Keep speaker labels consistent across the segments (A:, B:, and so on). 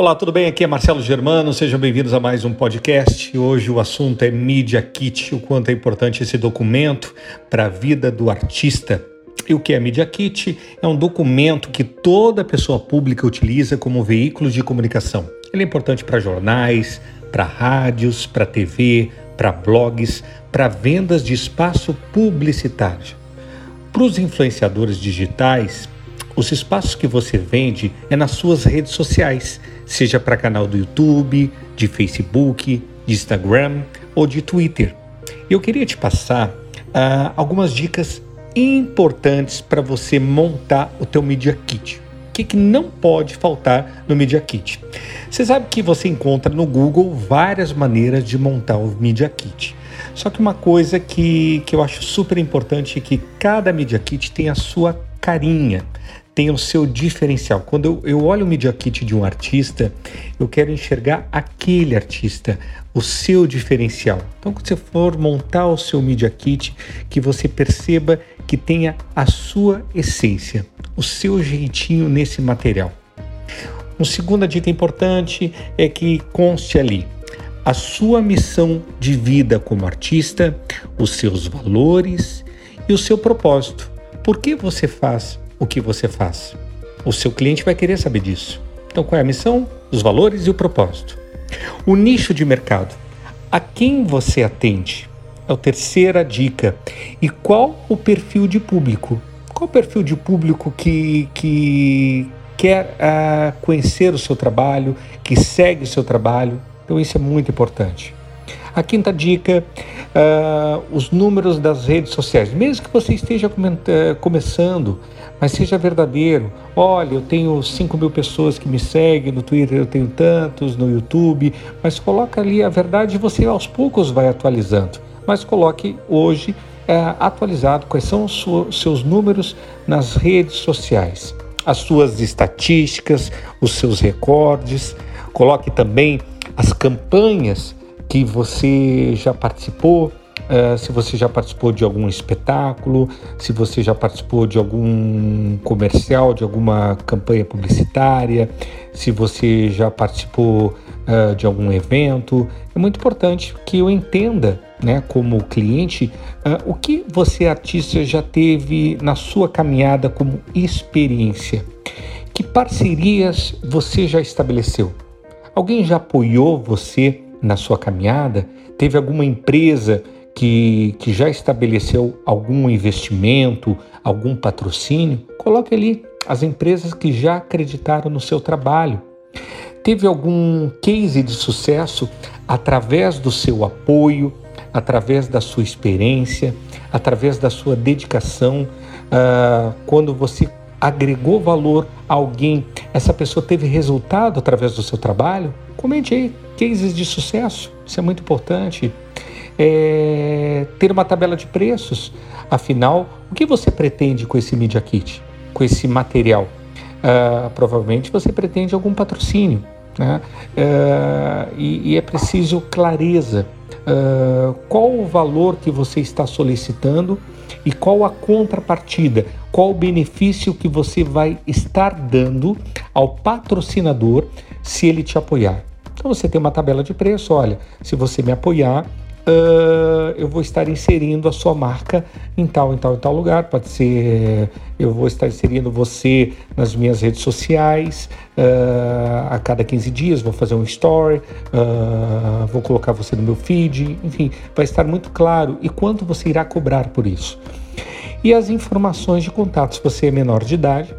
A: Olá, tudo bem? Aqui é Marcelo Germano, sejam bem-vindos a mais um podcast. Hoje o assunto é Media Kit, o quanto é importante esse documento para a vida do artista. E o que é Media Kit? É um documento que toda pessoa pública utiliza como veículo de comunicação. Ele é importante para jornais, para rádios, para TV, para blogs, para vendas de espaço publicitário. Para os influenciadores digitais, os espaços que você vende é nas suas redes sociais, seja para canal do YouTube, de Facebook, de Instagram ou de Twitter. Eu queria te passar uh, algumas dicas importantes para você montar o teu Media Kit. O que, que não pode faltar no Media Kit? Você sabe que você encontra no Google várias maneiras de montar o Media Kit. Só que uma coisa que, que eu acho super importante é que cada Media Kit tem a sua carinha, tem o seu diferencial. Quando eu, eu olho o Media Kit de um artista, eu quero enxergar aquele artista, o seu diferencial. Então, quando você for montar o seu Media Kit, que você perceba que tenha a sua essência, o seu jeitinho nesse material. Uma segunda dica importante é que conste ali a sua missão de vida como artista, os seus valores e o seu propósito. Por que você faz o que você faz? O seu cliente vai querer saber disso. Então, qual é a missão, os valores e o propósito? O nicho de mercado. A quem você atende? É a terceira dica. E qual o perfil de público? Qual o perfil de público que, que quer uh, conhecer o seu trabalho, que segue o seu trabalho? Então, isso é muito importante. A quinta dica, uh, os números das redes sociais. Mesmo que você esteja eh, começando, mas seja verdadeiro. Olha, eu tenho 5 mil pessoas que me seguem, no Twitter eu tenho tantos, no YouTube, mas coloca ali a verdade e você aos poucos vai atualizando. Mas coloque hoje é, atualizado quais são os seus números nas redes sociais, as suas estatísticas, os seus recordes. Coloque também as campanhas que você já participou, uh, se você já participou de algum espetáculo, se você já participou de algum comercial, de alguma campanha publicitária, se você já participou uh, de algum evento. É muito importante que eu entenda, né, como cliente, uh, o que você, artista, já teve na sua caminhada como experiência. Que parcerias você já estabeleceu? Alguém já apoiou você na sua caminhada? Teve alguma empresa que, que já estabeleceu algum investimento, algum patrocínio, coloque ali as empresas que já acreditaram no seu trabalho. Teve algum case de sucesso através do seu apoio, através da sua experiência, através da sua dedicação, uh, quando você agregou valor a alguém, essa pessoa teve resultado através do seu trabalho? Comente aí cases de sucesso, isso é muito importante é, ter uma tabela de preços. Afinal, o que você pretende com esse Media Kit, com esse material? Uh, provavelmente você pretende algum patrocínio. Né? Uh, e, e, é preciso clareza. Uh, qual o valor que você está solicitando e qual a contrapartida, qual o benefício que você vai estar dando ao patrocinador se ele te apoiar. Então você tem uma tabela de preço, olha, se você me apoiar, uh, eu vou estar inserindo a sua marca em tal, em tal, em tal lugar. Pode ser, eu vou estar inserindo você nas minhas redes sociais uh, a cada 15 dias, vou fazer um story, uh, vou colocar você no meu feed, enfim, vai estar muito claro e quanto você irá cobrar por isso. E as informações de contato, se você é menor de idade,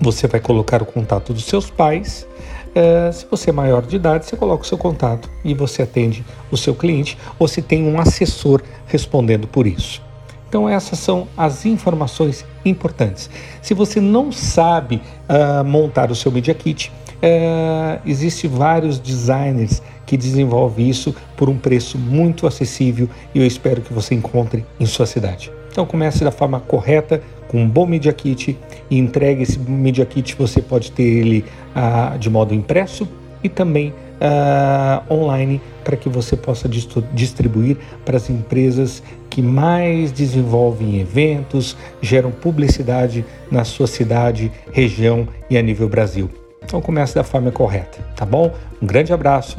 A: você vai colocar o contato dos seus pais é, se você é maior de idade, você coloca o seu contato e você atende o seu cliente ou se tem um assessor respondendo por isso. Então essas são as informações importantes. Se você não sabe uh, montar o seu Media Kit, uh, existe vários designers que desenvolvem isso por um preço muito acessível e eu espero que você encontre em sua cidade. Então comece da forma correta, com um bom Media Kit e entregue esse Media Kit. Você pode ter ele ah, de modo impresso e também ah, online para que você possa distribuir para as empresas que mais desenvolvem eventos, geram publicidade na sua cidade, região e a nível Brasil. Então comece da forma correta, tá bom? Um grande abraço